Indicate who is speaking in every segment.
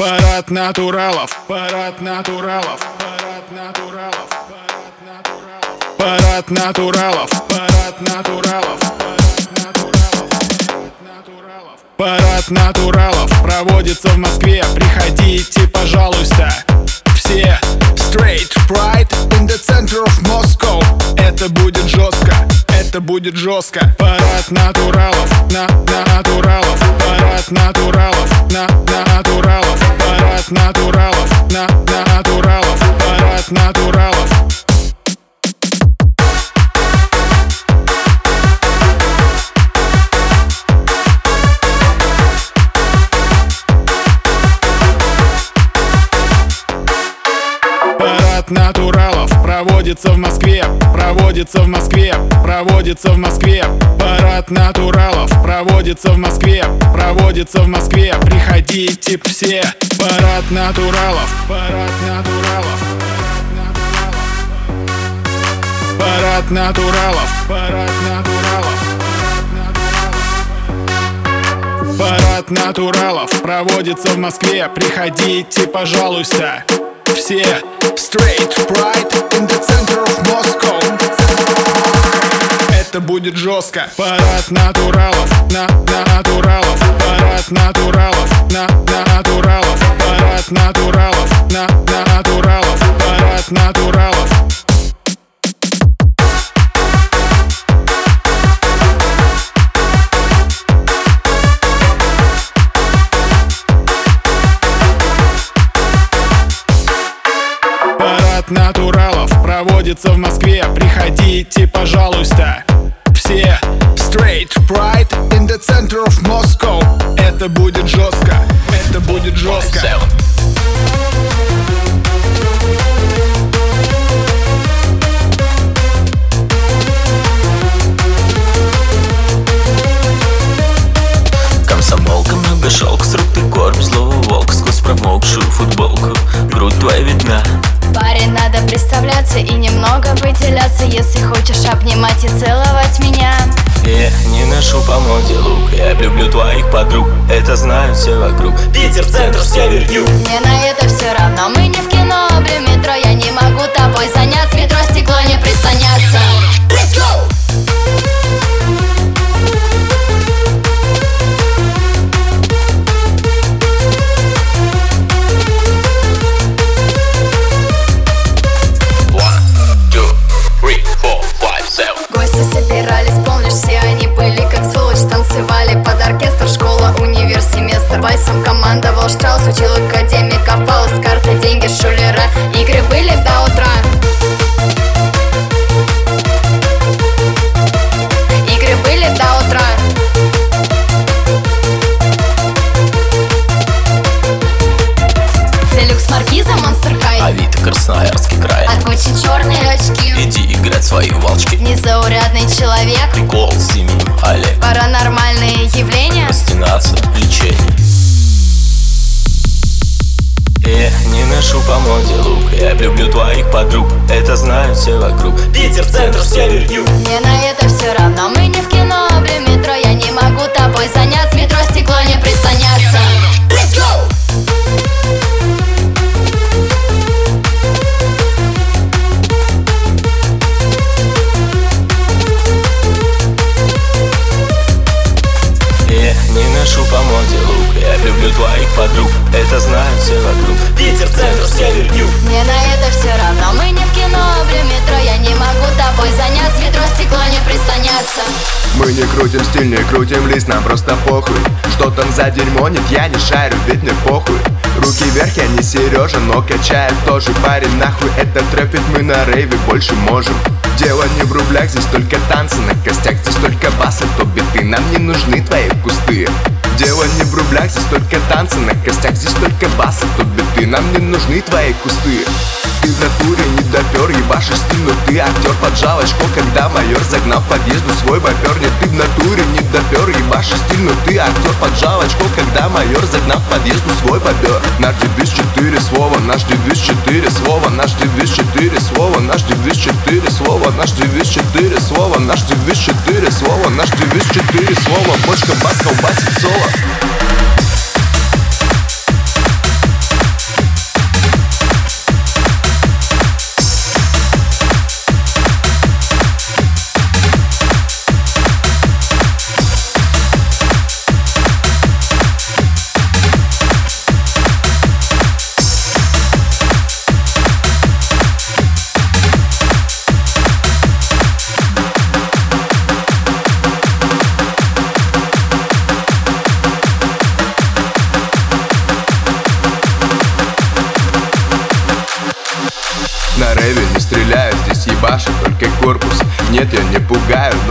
Speaker 1: Парад натуралов, парад натуралов, парад натуралов, парад натуралов, парад натуралов, парад натуралов, парад натуралов проводится в Москве. Приходите, пожалуйста, все straight pride in the center of Moscow. Это будет жестко, это будет жестко. Парад натуралов, на, на натуралов, парад натуралов, на, на натуралов. Натуралов, на, на натуралов, парад натуралов Парад натуралов проводится в Москве, проводится в Москве, проводится в Москве. Парад натуралов проводится в Москве, проводится в Москве. Приходите все. Парад натуралов, парад натуралов. Парад натуралов, парад натуралов. Парад натуралов проводится в Москве. Приходите, пожалуйста все. Straight pride in the center of Moscow. Это будет жестко. Парад натуралов, на, на натуралов. Парад натуралов, на, на натуралов. Парад натуралов, на, на натуралов. Парад натуралов проводится в Москве. Приходите, пожалуйста, все Straight Pride in the center of Moscow. Это будет жестко, это будет жестко.
Speaker 2: Комсомолка, много шелк, с рук ты корм злого волка Сквозь промокшую футболку. Грудь твоя видна
Speaker 3: Парень, надо представляться и немного выделяться Если хочешь обнимать и целовать меня.
Speaker 2: Я не ношу по моде лук Я люблю твоих подруг, это знают все вокруг. Питер, центр, север, юг
Speaker 3: Мне на это все равно, мы не в кино, облю метро Я не могу тобой заняться, метро стекло не пристанется Let's go! Вальсом командовал Штраус Учил академиков Паус Карты, деньги, шулера. Игры были до утра Маркиза, Монстр Хай.
Speaker 2: Авито, Красноярский край.
Speaker 3: От Гуччи черные очки.
Speaker 2: Иди играть свои волчки.
Speaker 3: Незаурядный человек.
Speaker 2: Прикол с именем Олег.
Speaker 3: Паранормальные явления.
Speaker 2: Простинация, лечение. Я не ношу по моде лук. Я люблю твоих подруг. Это знают все вокруг. Питер, центр, север, юг.
Speaker 3: Мне на это все равно. Мы не в кино, облю метро. Я не могу тобой заняться. Метро стекло не пристанется Let's go!
Speaker 2: Не ношу по моде лук. Я люблю твоих подруг Это знают все вокруг. Питер, центр, север, юг.
Speaker 3: Мне на это все равно. Мы не в кино, облю метро. Я не могу тобой заняться. Метро стекло не пристанется.
Speaker 4: Мы не крутим стиль, не крутим лист Нам просто похуй. Что там за дерьмо, нет, я не шарю Ведь мне похуй. Руки вверх, я не Сережа, но качает тоже парень Нахуй этот трэп, ведь мы на рейве больше можем Дело не в рублях, здесь только танцы на костях Здесь только басы, то биты, нам не нужны твои кусты Дело не в рублях, здесь только танцы на костях Здесь только басы, то биты, нам не нужны твои кусты. Ты в натуре не допер, ебашишь но ты актер Поджал очко, когда майор загнал подъезду свой бобер Нет, ты в натуре не допер, ебашишь но ты актер Поджал очко, когда майор загнал подъезду свой бобер Наш девиз четыре слова, наш девиз четыре слова Наш девиз четыре слова, наш девиз четыре слова Наш девиз четыре слова, наш девиз четыре слова Наш девиз четыре слова, бочка бас колбасит соло you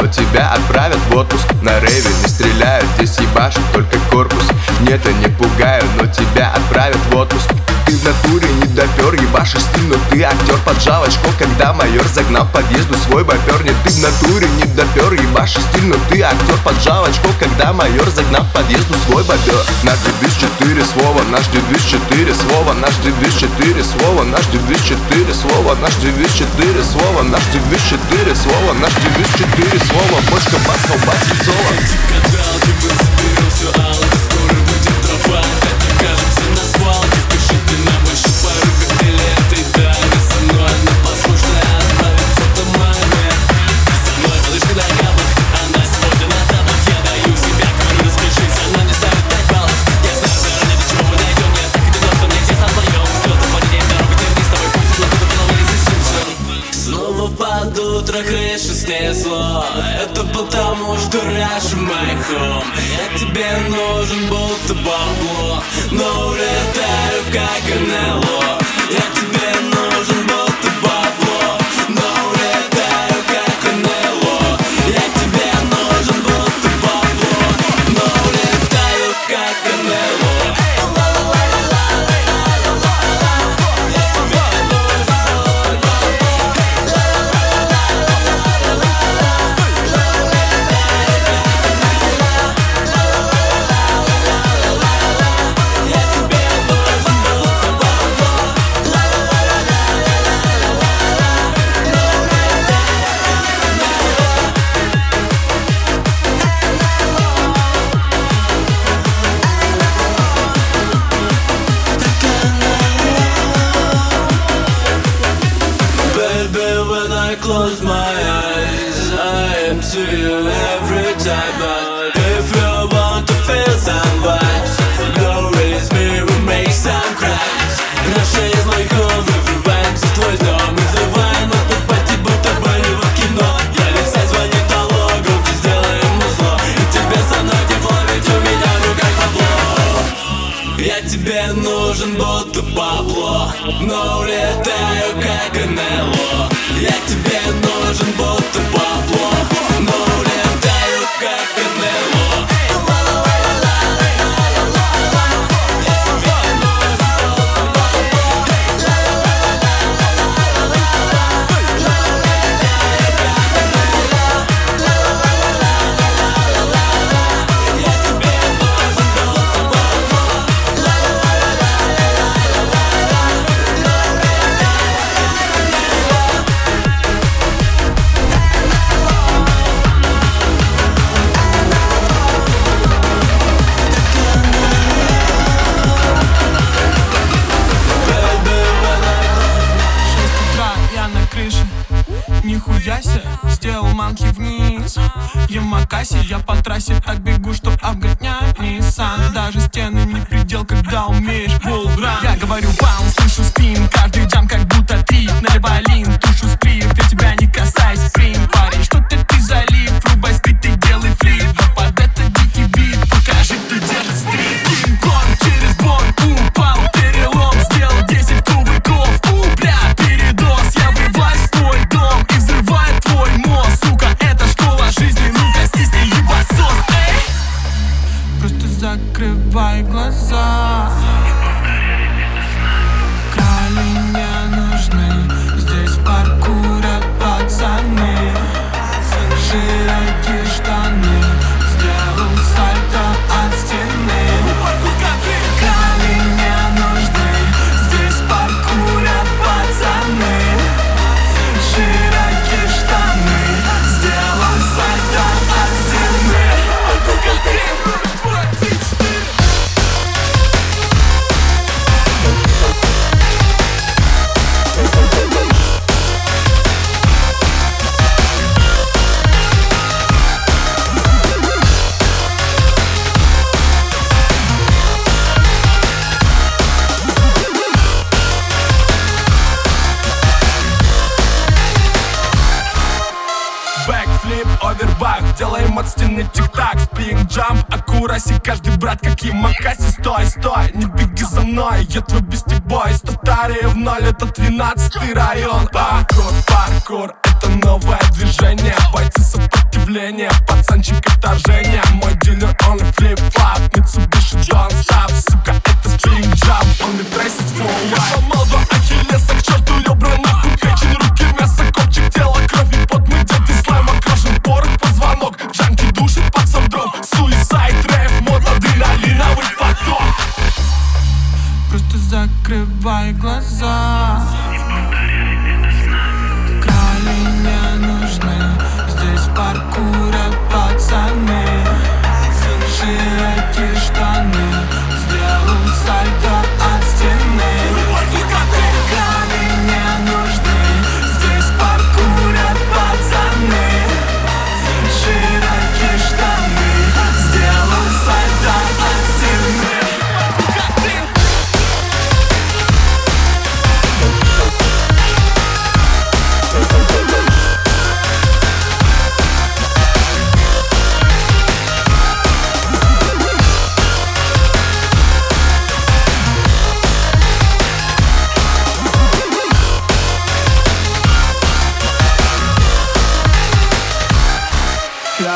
Speaker 4: тебя отправят в отпуск. На рейве не стреляют, здесь ебашит только корпус. Нет, я не пугаю, но тебя отправят в отпуск. Ты в натуре не допер, стиль, но ты актер Поджал очко, когда майор загнал подъезду свой бопер Нет, ты в натуре не допер, ебашишь стиль, но ты актер Поджал очко, когда майор загнал подъезду свой бопер Наш девиз четыре слова, наш девиз четыре слова Наш девиз четыре слова, наш девиз четыре слова Наш девиз четыре слова, наш девиз четыре слова Наш девиз четыре слова, бочка, бас, колбас и соло
Speaker 2: Гадал, ты бы все алко, снесло Это потому, что раньше мой хом Я тебе нужен будто бабло Но улетаю как НЛО
Speaker 5: вниз Ямакаси, я по трассе так бегу, что обгонять Nissan Даже стены не предел, когда умеешь полран Я говорю вау, овербах Делаем от стены тик-так, спринг джамп Аккураси, каждый брат, как и Макаси. Стой, стой, не беги за мной, я твой бестибой Статария в ноль, это тринадцатый район. Паркур, паркур,
Speaker 6: это новое движение. Бойцы сопротивления, пацанчик отторжение Мой дилер, он и флип-флап Mitsubishi Don't Stop, сука, это спринг джамп Он и traces for Я сломал два Ахиллеса, vai gozar.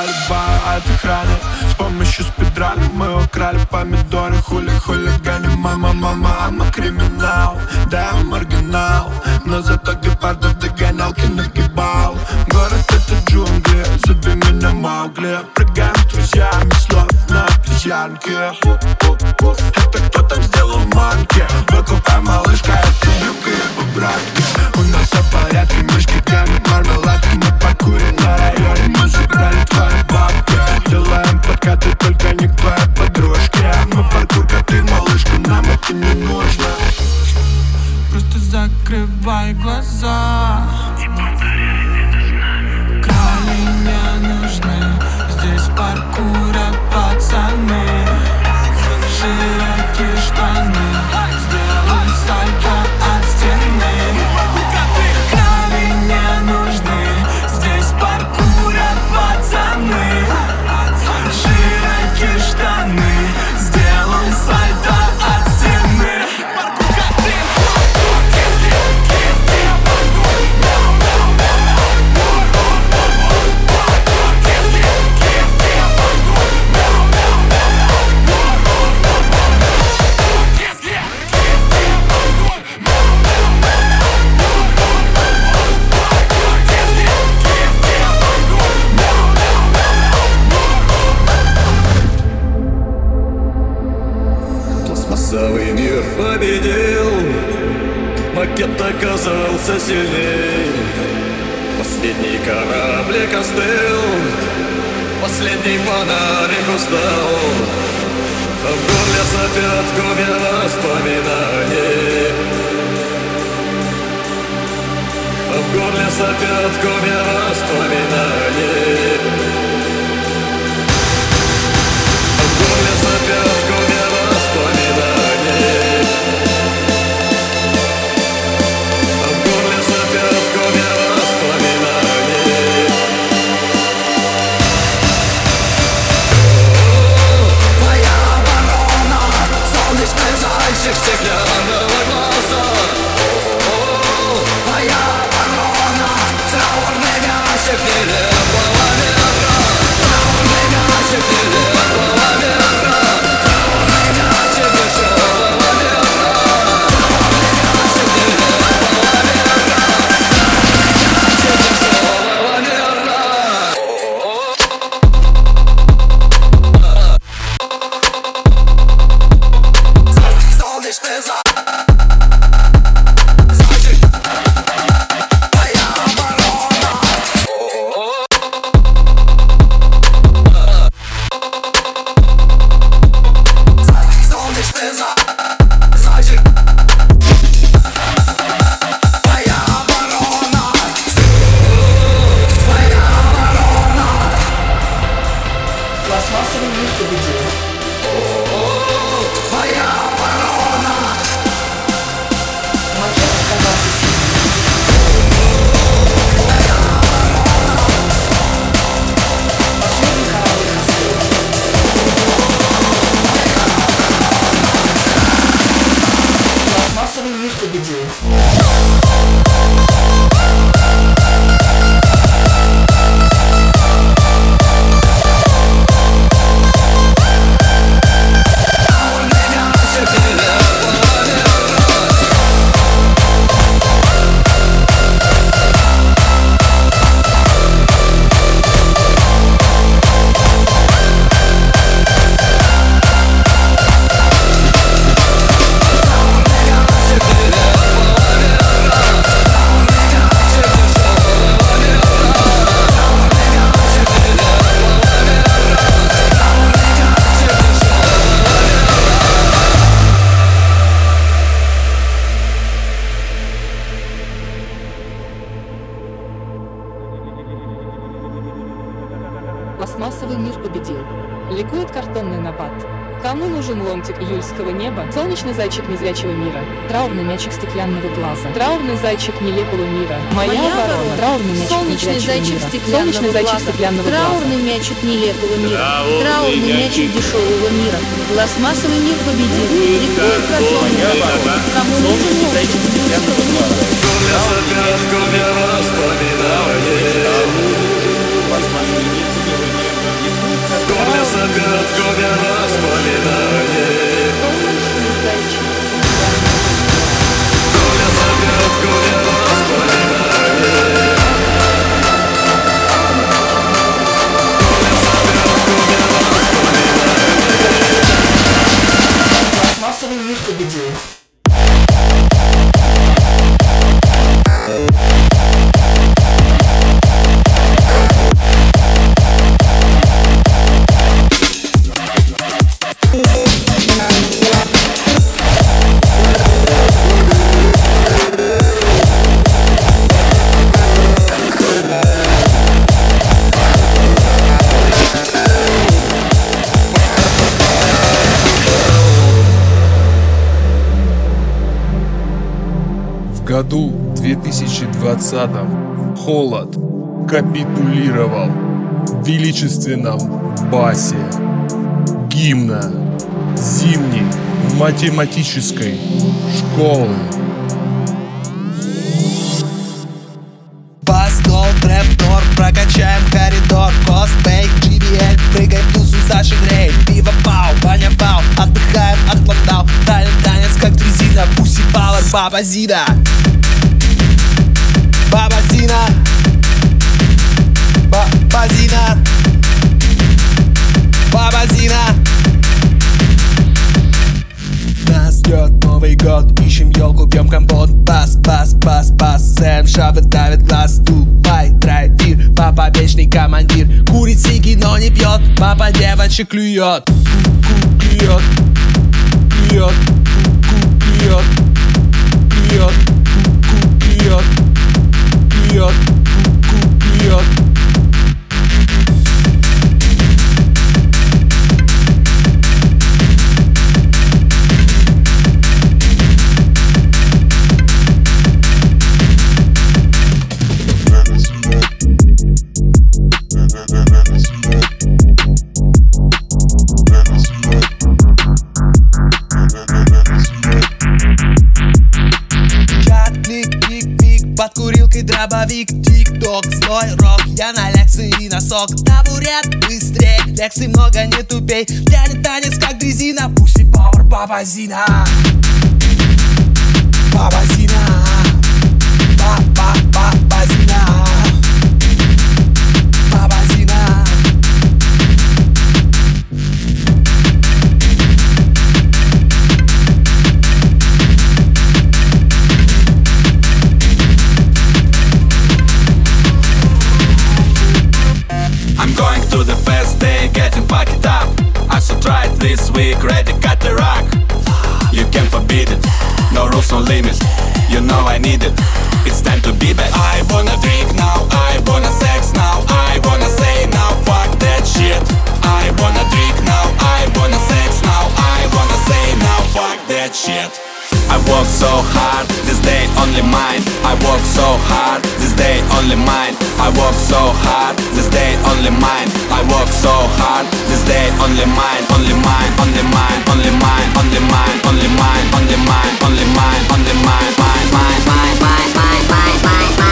Speaker 6: пальба от охраны С помощью спидрали мы украли помидоры Хули хулигане, мама, мама, мама криминал Да я маргинал, но зато гепардов догоналки нагибал. Город это джунгли, зови меня Маугли Прыгаем с друзьями, словно обезьянки пока ты только не к твоей подружке Но а подруга ты малышка, нам это не нужно. Просто закрывай глаза.
Speaker 7: бьется сильней Последний кораблик остыл. Последний фонарик устал. А в горле сопят кроме воспоминаний. А в горле сопят кроме воспоминаний.
Speaker 8: Ликует картонный набат. Кому нужен ломтик июльского неба? Солнечный зайчик незрячего мира. Траурный мячик стеклянного глаза. Траурный зайчик нелепого мира. Моя,
Speaker 9: Моя
Speaker 8: оборона. Траурный мячик
Speaker 9: Солнечный зайчик
Speaker 8: мира.
Speaker 9: стеклянного
Speaker 8: Солнечный зайчик
Speaker 9: глаза.
Speaker 8: стеклянного глаза.
Speaker 9: Траурный мячик нелепого мира. Траурный мячик дешевого мира. Пластмассовый мир победил. Ликует картонный набат. Кому нужен ломтик июльского неба? городкоме воспоминаний
Speaker 8: Гуляться в городкоме воспоминаний Пластмассовый мир победил
Speaker 10: году 2020 холод капитулировал в величественном басе гимна зимней математической школы.
Speaker 11: Баба Зина Баба Зина Баба Зина Баба Зина Нас ждет Новый год, ищем елку, пьем компот. Бас, бас, бас, бас, Сэм шавет, давит глаз. Дубай, драйвир, папа вечный командир. Курит сиги, но не пьет, папа девочек клюет клюет, клюет, клюет Kukupiat Kukupiat Kukupiat под курилкой дробовик Тик-ток, злой рок, я на лекции носок. Табурет, быстрее, лекций много, не тупей Тянет танец, как дрезина, пуси пауэр, баба Зина Баба Зина Баба, баба Зина
Speaker 12: this week, ready cut the rock. You can forbid it, no rules, no limits. You know I need it. It's time to be back. I wanna drink now, I wanna sex now, I wanna say now, fuck that shit. I wanna drink I work so hard, this day only mine. I work so hard, this day only mine. I work so hard, this day only mine. I work so hard, this day only mine, only mine, only mine, only mine, only mine, only mine, only mine, only mine, only mine, mine, mine, mine, mine, mine, mine, mine, mine, mine.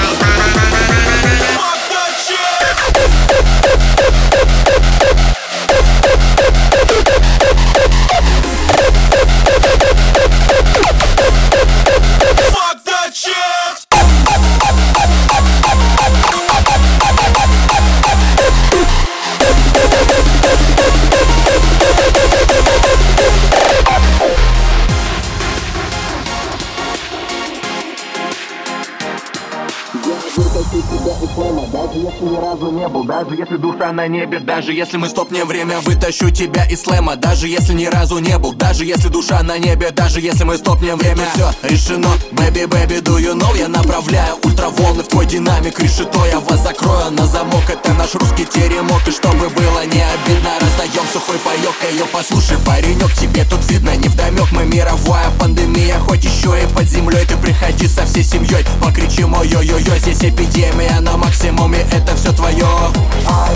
Speaker 12: Душа на небе, даже если мы стопнем время Вытащу тебя из слэма, даже если ни разу не был Даже если душа на небе, даже если мы стопнем время Все решено, baby, baby, do you know? Я направляю ультраволны в твой динамик. Решето я вас закрою на замок. Это наш русский теремок. И чтобы было не обидно, раздаем сухой паёк. Ее послушай, паренек, тебе тут видно не вдомек Мы мировая пандемия, хоть еще и под землей Ты приходи со всей семьей, покричим ой-ой-ой Здесь эпидемия на максимуме, это все твое I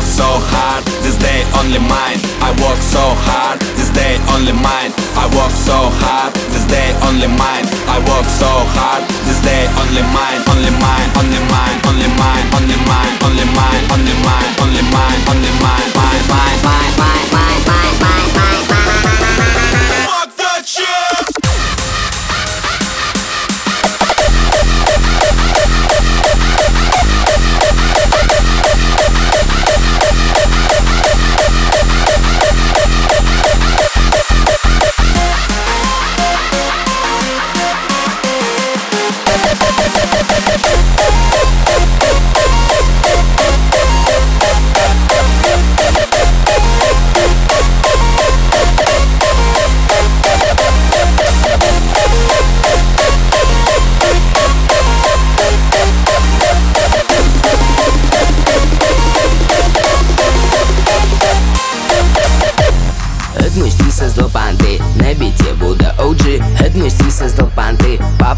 Speaker 12: work so hard, this day only mine. I work so hard, this day only mine. I work so hard, this day only mine. I work so hard, this day only mine. Only mine, only mine, only mine, only mine Only mine, only mine, only mine, only mine Mine, mine, mine, mine, mine, mine,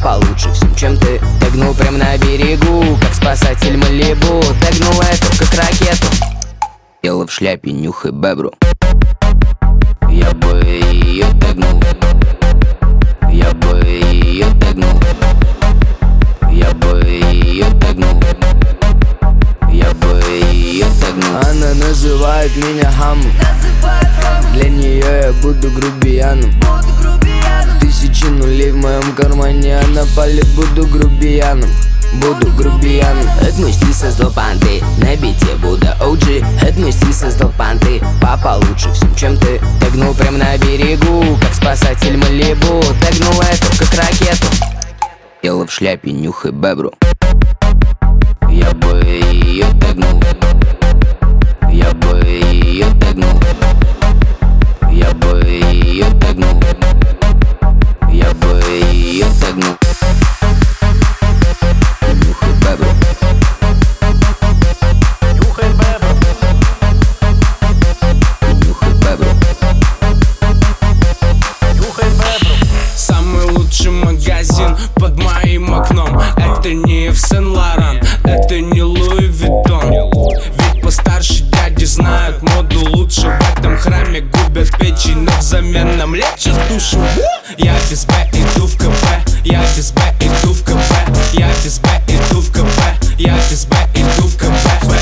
Speaker 13: панты Папа лучше всем, чем ты. Тегнул прям на берегу Как спасатель Малибу. Тегнул эту, как ракету. Дело в шляпе, нюхай бебру. Я бы ее тегнул. Я бы ее тегнул. Я бы ее тегнул. Я бы ее тегнул. Она называет меня хамом. Для нее я буду грубияном Нулей в моем кармане Она палит, буду грубияном. Буду грубияном. Это мой стиль создал панты. На бите Будда OG Это мой стиль создал панты. Папа лучше всем, чем ты. Тегнул прям на берегу Как спасатель Малибу. Тегнул эту, как ракету. Дело в шляпе, нюхай бебру. Я бы ее тегнул Я бы ее тегнул Я бы ее тегнул Я бы ее тегнул Нюхай бебру Нюхай бебру Нюхай бебру
Speaker 14: Самый лучший магазин под моим окном. Это не в Сен-Лоран, это не Луи Виттон. Ведь постарше дяди знают моду лучше В этом храме. Губят печень, но взамен нам лечат душу Я без Б иду в КП, я без Б иду в КП. Я без Б иду в КП, я без Б иду в КП.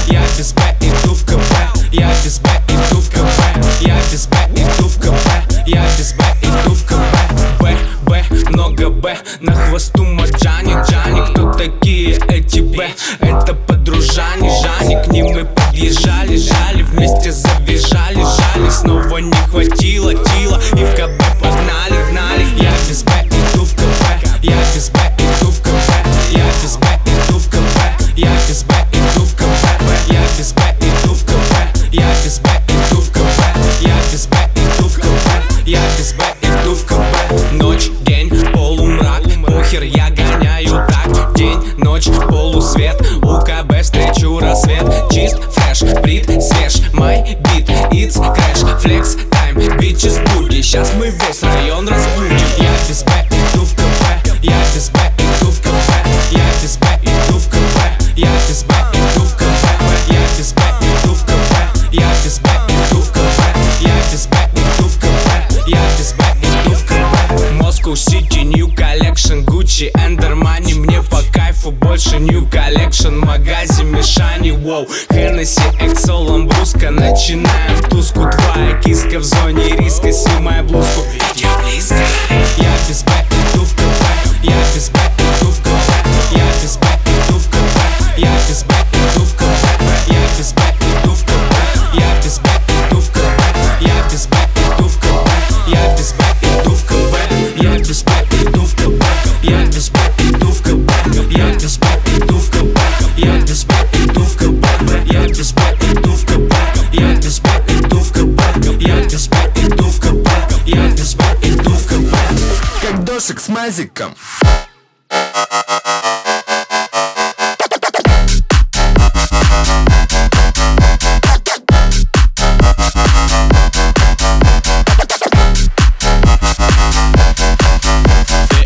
Speaker 14: Я без Б иду в КП, я без Б иду в КП. Я без Б иду в КП, я без Б иду в КП. Б, Б, много Б. На хвосту Маджани, Джани. Кто такие эти Б? Это подружане, Жани. К ним мы подъезжали, жали. Вместе завизжали, жали. Снова не хватило тила whoa.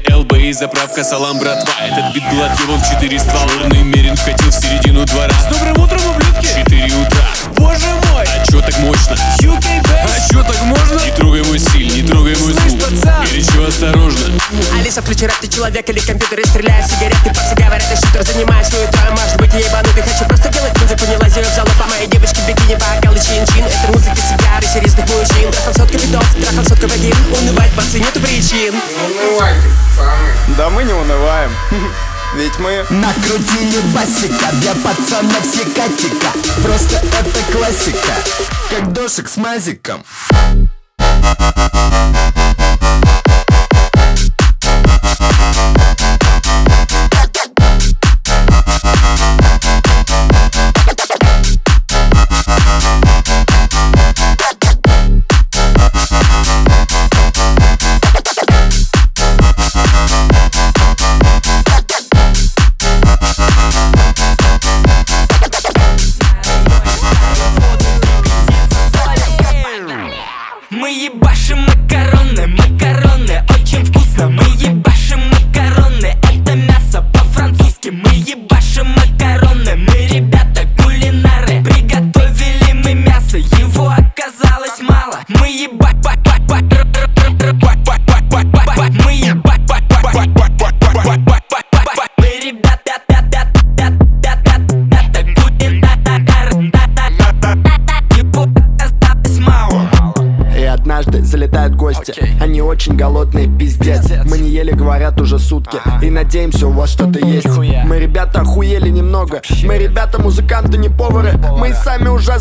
Speaker 15: ЛБ и заправка салам, братва Этот бит был отъебан в четыре ствола Черный мерин вкатил в середину двора С добрым утром, ублюдки! Четыре утра Боже мой! А чё так мощно? UK А чё так можно?
Speaker 16: Алиса, включи рэп, ты человек или компьютер и стреляю сигареты. Пацы говорят, я шутер, занимаюсь хуетой Может быть, я ебанутый, хочу просто делать музыку Не лазю в зал, по моей девочке бикини Бокалы чин-чин, это музыка сигары Серьезных мужчин, трахал сотка битов, трахал сотка вагин. Унывать, пацы, нету причин.
Speaker 14: Да мы не унываем. Ведь мы
Speaker 17: Накрутили басика Для пацанов все катика.
Speaker 14: Просто это классика Как дошик с мазиком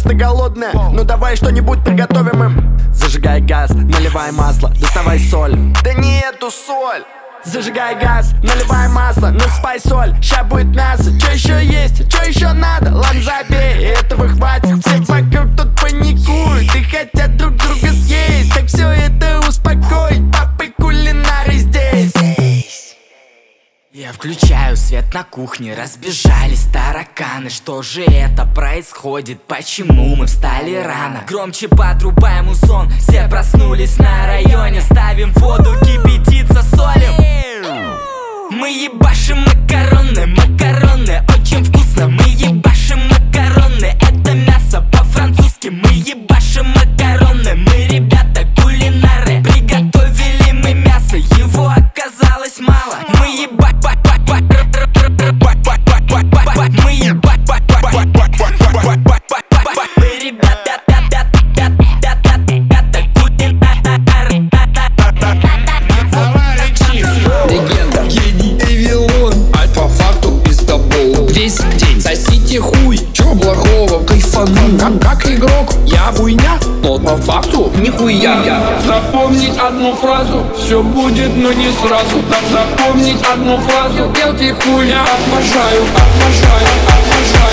Speaker 17: ужасно голодные Ну давай что-нибудь приготовим им. Зажигай газ, наливай масло Доставай соль. Да не эту соль. Зажигай газ, наливай масло, насыпай соль. Ща будет мясо, что еще есть, что еще надо? Ладно, забей, этого хватит. Всех вокруг тут паникуют И хотят друг друга съесть Так все это
Speaker 18: Я включаю свет на кухне, разбежались тараканы. Что же это происходит, почему мы встали рано? Громче подрубаем усон, все проснулись на районе. Ставим воду кипятиться, солим. Мы ебашим макароны
Speaker 19: все будет, но не сразу. Так запомнить одну фразу, делайте хуйня. Обожаю, обожаю, обожаю, обожаю,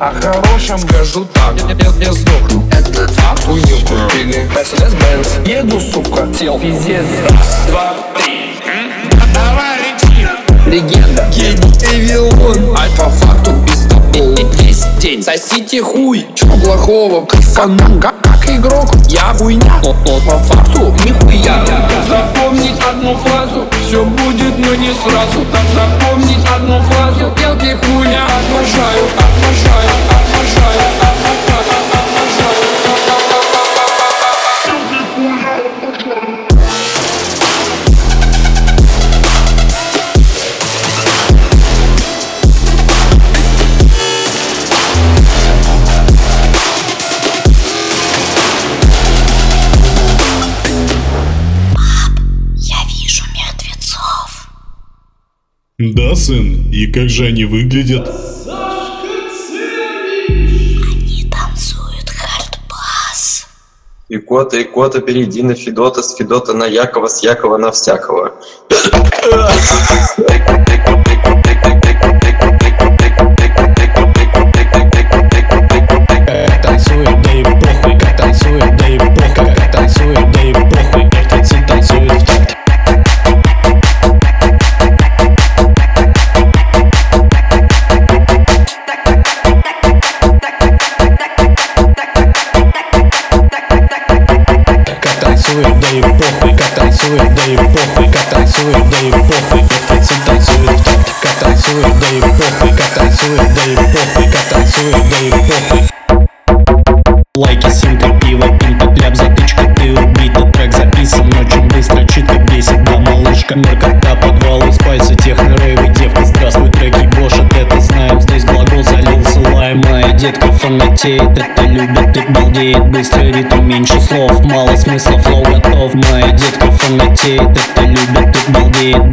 Speaker 19: О хорошем скажу так. Я, я, сдохну. Это факт Хуйню купили. Mercedes-Benz Еду, сука, сел. Пиздец. Раз, два, три. Давай лети Легенда Гений Эвион А по факту пиздобол Весь день. Сосите хуй. Чё плохого? Кайфану. Как, как игрок. Я хуйня. Но, но по факту нихуя. Запомнить одну фразу. Все будет, но не сразу. Запомнить одну фразу. Белки хуйня. Обожаю, обожаю,
Speaker 20: Да, сын? И как же они выглядят?
Speaker 21: Они танцуют хардбас.
Speaker 22: Икота, Икота, перейди на Федота, с Федота на Якова, с Якова на всякого.
Speaker 23: да похуй, танцуют в такт. Как танцует, да и похуй, как танцует, да и похуй, как танцует, да и похуй. Лайки, симка, пиво, пинта, кляп, затычка, ты убита. Трек записан очень быстро, читка бесит, да, малышка Наркота, подвалы, спайсы, техно, рейвы, девка Здравствуй, треки, бошет, это знаем. Здесь глагол залился лайм, моя детка фанатеет. Это любит и балдеет, быстрый ритм, меньше слов Мало смысла, флоу готов. Моя детка
Speaker 24: con là chê Tất cả lưu đất thuộc bảo vệ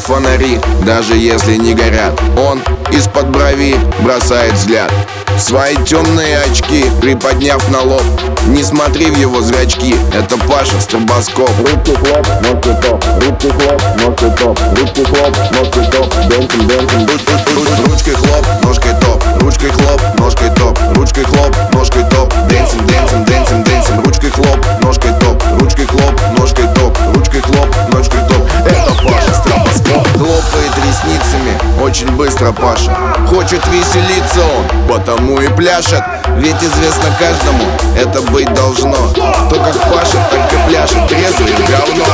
Speaker 24: фонари, даже если не горят, он из-под брови бросает взгляд. Свои темные очки, приподняв на лоб. Не смотри в его зрачки, это Паша Стробоскоп Руки хлоп, ножки топ, руки хлоп, ножки топ, руки хлоп, ножки топ, дэнсим, дэнсим Ручкой хлоп, ножкой топ, ручкой хлоп, ножкой топ, ручкой хлоп, ножкой топ, дэнсим, дэнсим, дэнсим, дэнсим Ручкой хлоп, ножкой топ, ручкой хлоп, ножкой топ, ручкой хлоп, ножкой топ быстро пашет. Хочет веселиться он, потому и пляшет. Ведь известно каждому, это быть должно. Кто как пашет, так и пляшет, трезвый говно.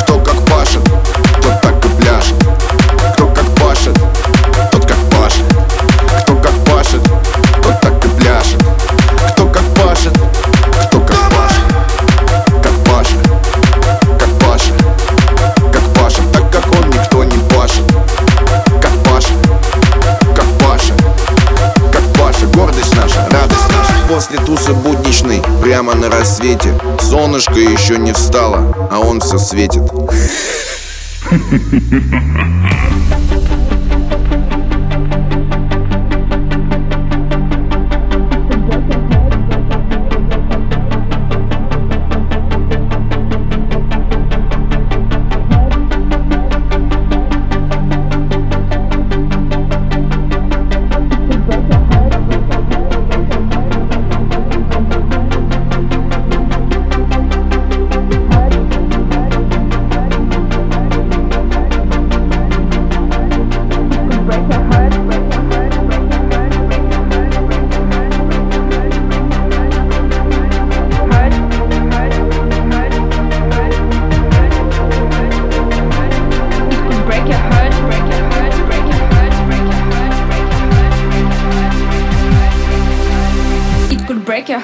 Speaker 24: Кто как пашет, тот так и пляшет. Кто как пашет, тот как пашет. Кто как пашет, тот так и пляшет.
Speaker 25: Кто как пашет, после тусы будничной, прямо на рассвете. Солнышко еще не встало, а он все светит.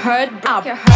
Speaker 6: heard, I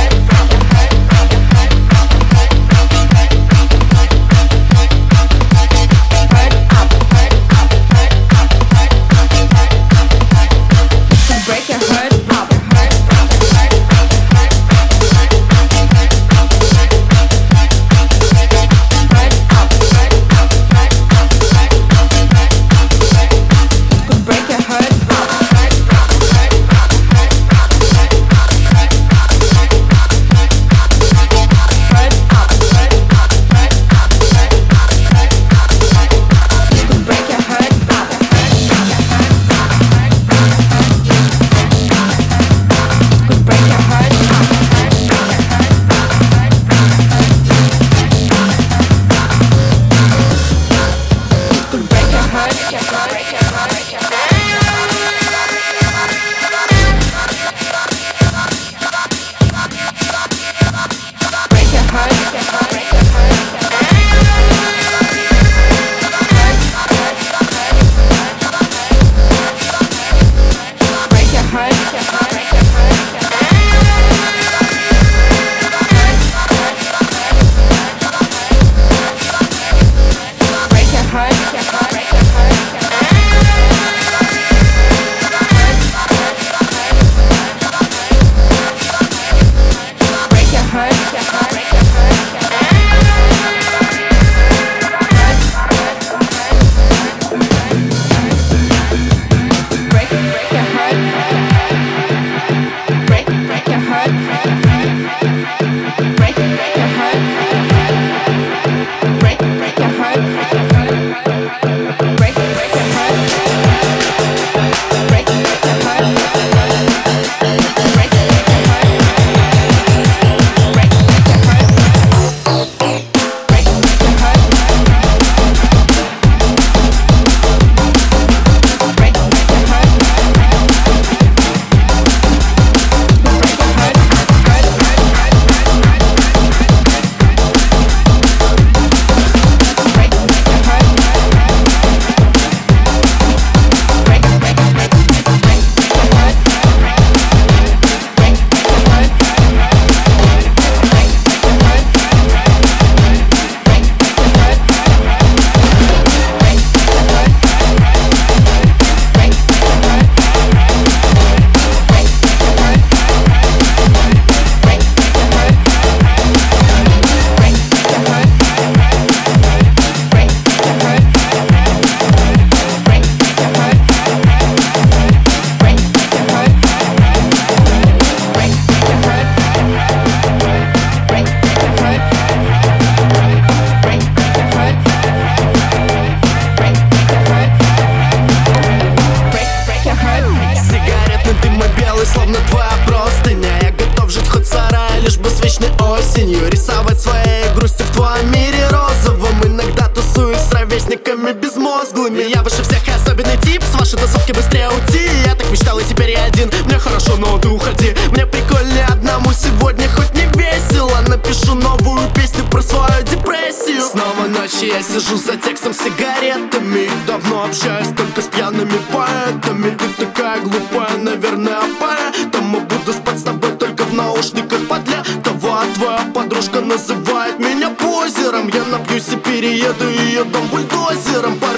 Speaker 6: Я сижу за текстом с сигаретами Давно общаюсь только с пьяными поэтами. Ты такая глупая, наверное, поэтому Буду спать с тобой только в наушниках. Подля того, а твоя подружка называет меня позером. Я напьюсь и перееду ее дом бульдозером.
Speaker 26: Пар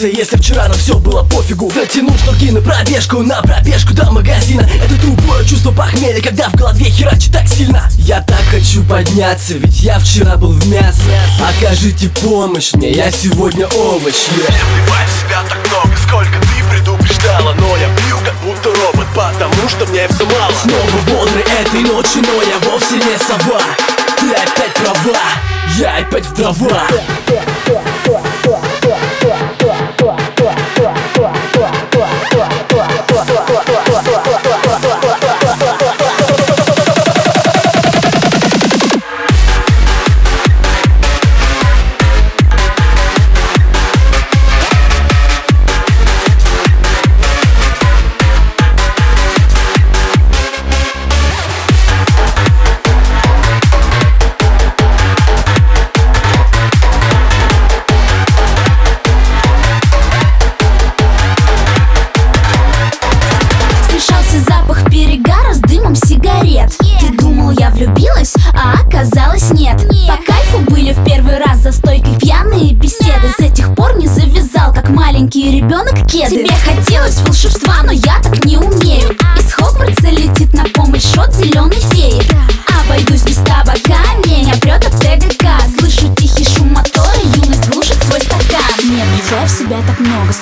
Speaker 26: туса Если вчера нам все было пофигу. Затянул штуки на пробежку На пробежку до магазина. Это тупое чувство похмелья Когда в голове херачит так сильно. Я так хочу подняться Ведь я вчера был в мясо Окажите помощь мне Я сегодня овощ yeah.
Speaker 17: Вливай в себя так много, сколько ты предупреждала. Но я пью как будто робот, потому что мне все мало.
Speaker 26: Снова бодрый этой ночью, но я вовсе не сова. Ты опять права, я опять в дрова
Speaker 21: Смешался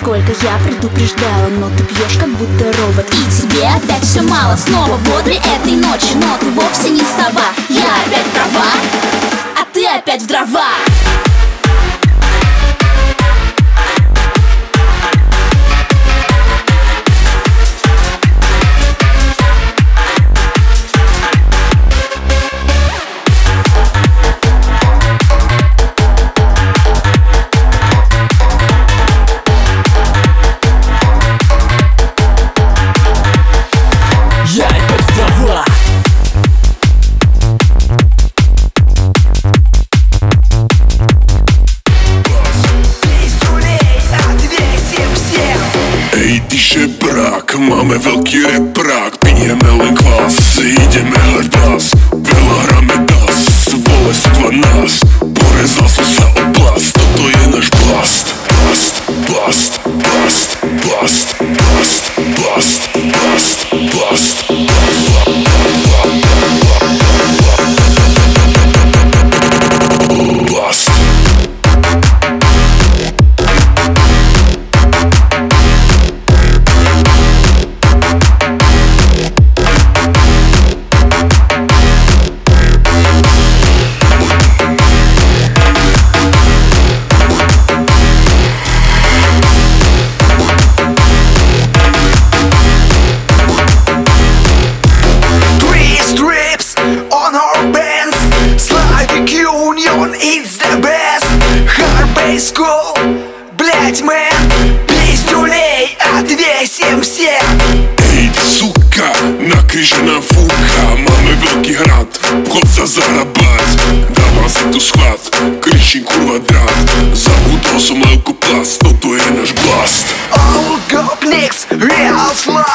Speaker 21: сколько я предупреждала Но ты пьешь как будто робот. И тебе опять все мало Снова бодрый этой ночи, но ты вовсе не сова. Я опять права,
Speaker 17: school, блять, мэн Пиздюлей, отвесим все
Speaker 27: Ej, ty suka, nakryžená fúka Máme veľký hrad, vchod sa zarabať Dávam si tu schvat, kričím kurva drát Zabudol som levku plast, toto je náš blast
Speaker 17: All gopniks, real slut